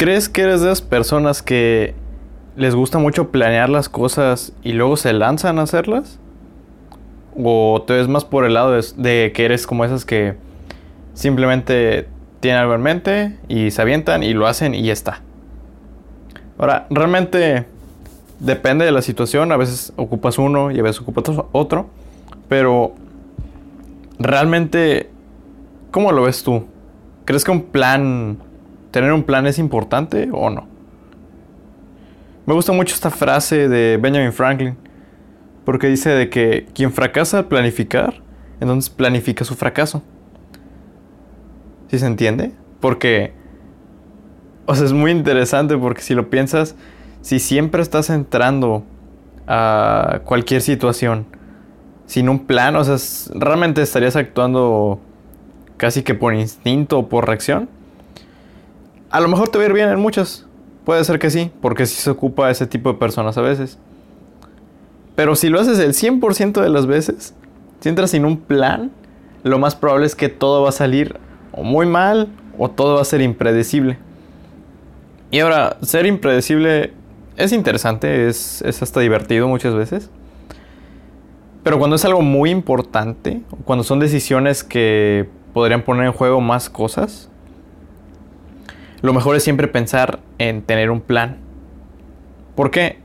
¿Crees que eres de esas personas que les gusta mucho planear las cosas y luego se lanzan a hacerlas? ¿O te ves más por el lado de, que eres como esas que simplemente tienen algo en mente y se avientan y lo hacen y ya está? Ahora, realmente depende de la situación. A veces ocupas uno y a veces ocupas otro. Pero realmente, ¿cómo lo ves tú? ¿Crees que un plan ¿Tener un plan es importante o no? Me gusta mucho esta frase de Benjamin Franklin, porque dice de que quien fracasa al planificar, entonces planifica su fracaso. ¿Sí se entiende? Porque, o sea, es muy interesante porque si lo piensas, si siempre estás entrando a cualquier situación sin un plan, o sea, realmente estarías actuando casi que por instinto o por reacción. A lo mejor te va a ir bien en muchas. Puede ser que sí, porque sí se ocupa ese tipo de personas a veces. Pero si lo haces el 100% de las veces, si entras sin un plan, lo más probable es que todo va a salir o muy mal o todo va a ser impredecible. Y ahora, ser impredecible es interesante, es, es hasta divertido muchas veces. Pero cuando es algo muy importante, cuando son decisiones que podrían poner en juego más cosas, lo mejor es siempre pensar en tener un plan. ¿Por qué?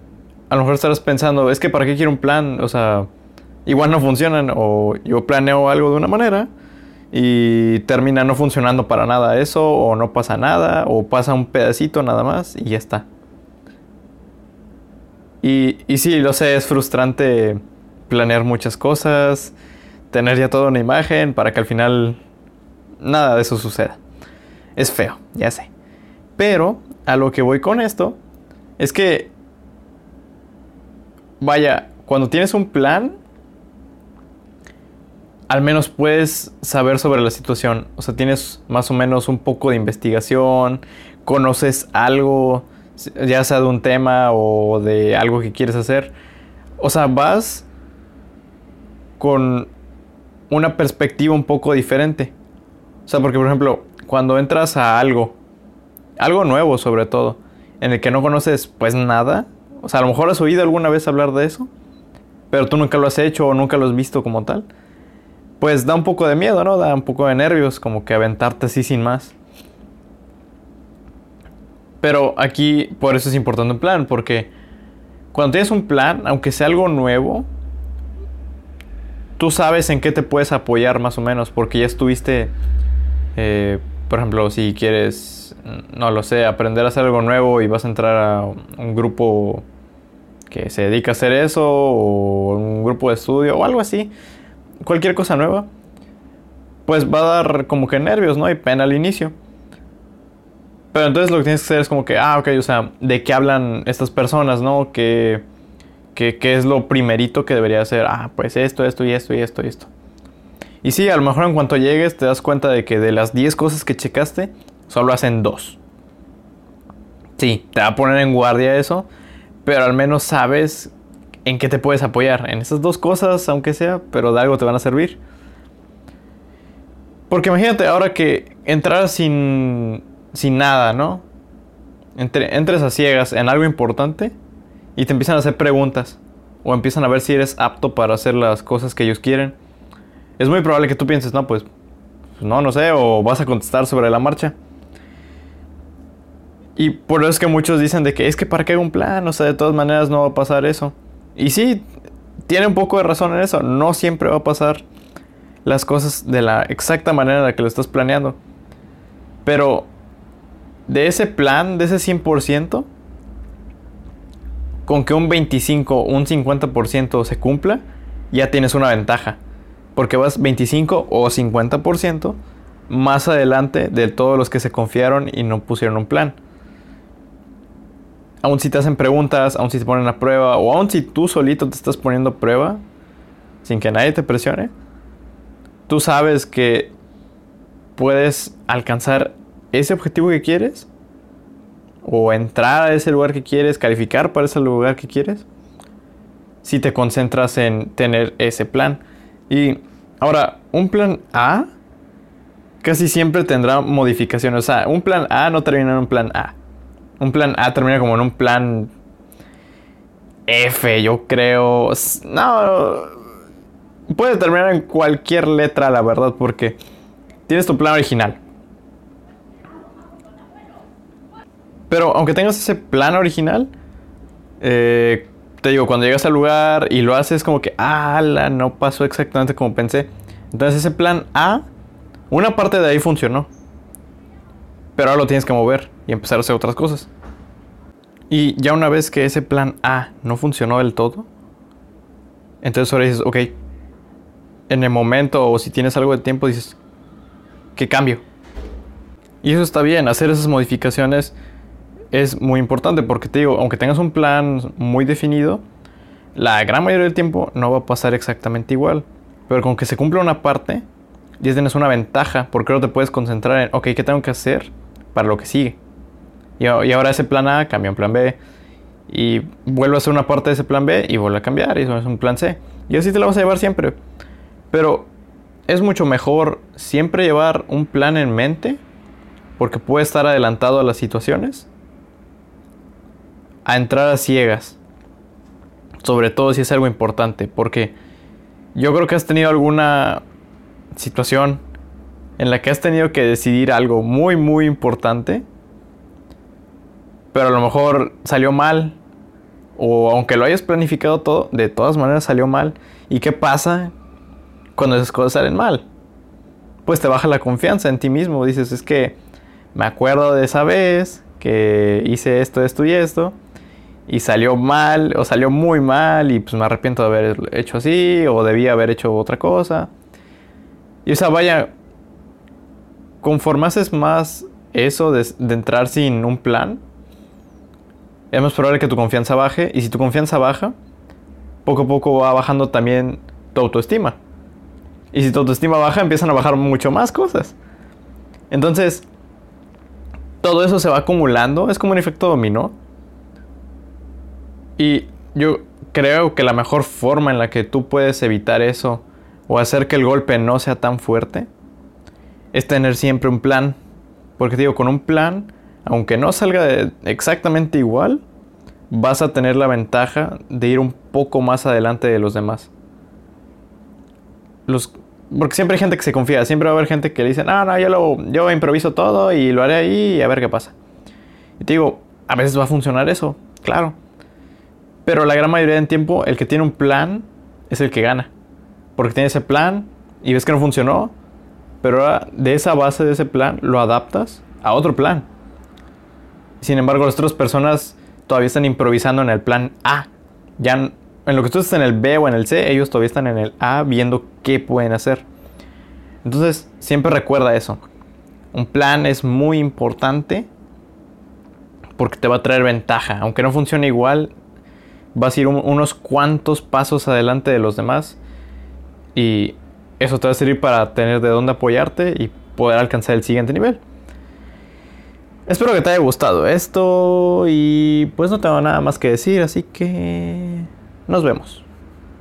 A lo mejor estarás pensando, es que ¿para qué quiero un plan? O sea, igual no funcionan o yo planeo algo de una manera y termina no funcionando para nada eso o no pasa nada o pasa un pedacito nada más y ya está. Y, y sí, lo sé, es frustrante planear muchas cosas, tener ya toda una imagen para que al final nada de eso suceda. Es feo, ya sé. Pero a lo que voy con esto es que, vaya, cuando tienes un plan, al menos puedes saber sobre la situación. O sea, tienes más o menos un poco de investigación, conoces algo, ya sea de un tema o de algo que quieres hacer. O sea, vas con una perspectiva un poco diferente. O sea, porque por ejemplo, cuando entras a algo algo nuevo sobre todo, en el que no conoces pues nada. O sea, a lo mejor has oído alguna vez hablar de eso, pero tú nunca lo has hecho o nunca lo has visto como tal. Pues da un poco de miedo, ¿no? Da un poco de nervios, como que aventarte así sin más. Pero aquí por eso es importante un plan, porque cuando tienes un plan, aunque sea algo nuevo, tú sabes en qué te puedes apoyar más o menos, porque ya estuviste, eh, por ejemplo, si quieres no lo sé, aprender a hacer algo nuevo y vas a entrar a un grupo que se dedica a hacer eso o un grupo de estudio o algo así, cualquier cosa nueva, pues va a dar como que nervios, ¿no? Y pena al inicio. Pero entonces lo que tienes que hacer es como que, ah, ok, o sea, ¿de qué hablan estas personas, no? ¿Qué, qué, es lo primerito que debería hacer? Ah, pues esto, esto y esto y esto y esto. Y sí, a lo mejor en cuanto llegues te das cuenta de que de las 10 cosas que checaste, Solo hacen dos. Sí, te va a poner en guardia eso, pero al menos sabes en qué te puedes apoyar. En esas dos cosas, aunque sea, pero de algo te van a servir. Porque imagínate ahora que entrar sin, sin nada, ¿no? Entre, entres a ciegas en algo importante y te empiezan a hacer preguntas. O empiezan a ver si eres apto para hacer las cosas que ellos quieren. Es muy probable que tú pienses, no, pues, no, no sé, o vas a contestar sobre la marcha. Y por eso es que muchos dicen de que es que para qué un plan, o sea, de todas maneras no va a pasar eso. Y sí, tiene un poco de razón en eso, no siempre va a pasar las cosas de la exacta manera en la que lo estás planeando. Pero de ese plan, de ese 100%, con que un 25, un 50% se cumpla, ya tienes una ventaja. Porque vas 25 o 50% más adelante de todos los que se confiaron y no pusieron un plan. Aún si te hacen preguntas, aún si te ponen a prueba, o aún si tú solito te estás poniendo a prueba, sin que nadie te presione, tú sabes que puedes alcanzar ese objetivo que quieres, o entrar a ese lugar que quieres, calificar para ese lugar que quieres, si te concentras en tener ese plan. Y ahora, un plan A casi siempre tendrá modificaciones. O sea, un plan A no termina en un plan A. Un plan A termina como en un plan F, yo creo. No. Puede terminar en cualquier letra, la verdad, porque tienes tu plan original. Pero aunque tengas ese plan original, eh, te digo, cuando llegas al lugar y lo haces como que, ah, no pasó exactamente como pensé. Entonces ese plan A una parte de ahí funcionó. Pero ahora lo tienes que mover y empezar a hacer otras cosas. Y ya una vez que ese plan A no funcionó del todo, entonces ahora dices, ok, en el momento o si tienes algo de tiempo dices, ¿qué cambio? Y eso está bien, hacer esas modificaciones es muy importante porque te digo, aunque tengas un plan muy definido, la gran mayoría del tiempo no va a pasar exactamente igual. Pero con que se cumpla una parte, y tienes una ventaja porque ahora te puedes concentrar en, ok, ¿qué tengo que hacer para lo que sigue? Y, ahora ese plan A cambia en plan B. Y vuelve a ser una parte de ese plan B y vuelve a cambiar. Y eso es un plan C. Y así te lo vas a llevar siempre. Pero es mucho mejor siempre llevar un plan en mente. Porque puede estar adelantado a las situaciones. A entrar a ciegas. Sobre todo si es algo importante. Porque yo creo que has tenido alguna situación en la que has tenido que decidir algo muy, muy importante, pero a lo mejor salió mal, o aunque lo hayas planificado todo, de todas maneras salió mal. ¿Y qué pasa cuando esas cosas salen mal? Pues te baja la confianza en ti mismo. Dices, es que me acuerdo de esa vez que hice esto, esto y esto, y salió mal, o salió muy mal, y pues me arrepiento de haber hecho así, o debía haber hecho otra cosa. Y o sea, vaya, conforme más eso de, entrar sin un plan, es más probable que tu confianza baje. Y si tu confianza baja, poco a poco va bajando también tu autoestima. Y si tu autoestima baja, empiezan a bajar mucho más cosas. Entonces, todo eso se va acumulando. Es como un efecto dominó. Y yo creo que la mejor forma en la que tú puedes evitar eso o hacer que el golpe no sea tan fuerte es tener siempre un plan. Porque digo, con un plan, aunque no salga exactamente igual, vas a tener la ventaja de ir un poco más adelante de los demás. Los, porque siempre hay gente que se confía, siempre va a haber gente que le dice, no, no, yo, lo, yo improviso todo y lo haré ahí y a ver qué pasa. Y te digo, a veces va a funcionar eso, claro. Pero la gran mayoría del tiempo, el que tiene un plan es el que gana porque tienes ese plan y ves que no funcionó, pero ahora de esa base de ese plan lo adaptas a otro plan. Sin embargo, las otras personas todavía están improvisando en el plan A. Ya en lo que tú estás en el B o en el C, ellos todavía están en el A viendo qué pueden hacer. Entonces, siempre recuerda eso. Un plan es muy importante porque te va a traer ventaja. Aunque no funcione igual, vas a ir unos cuantos pasos adelante de los demás y eso te va a servir para tener de dónde apoyarte y poder alcanzar el siguiente nivel. Espero que te haya gustado esto y pues no tengo nada más que decir, así que nos vemos.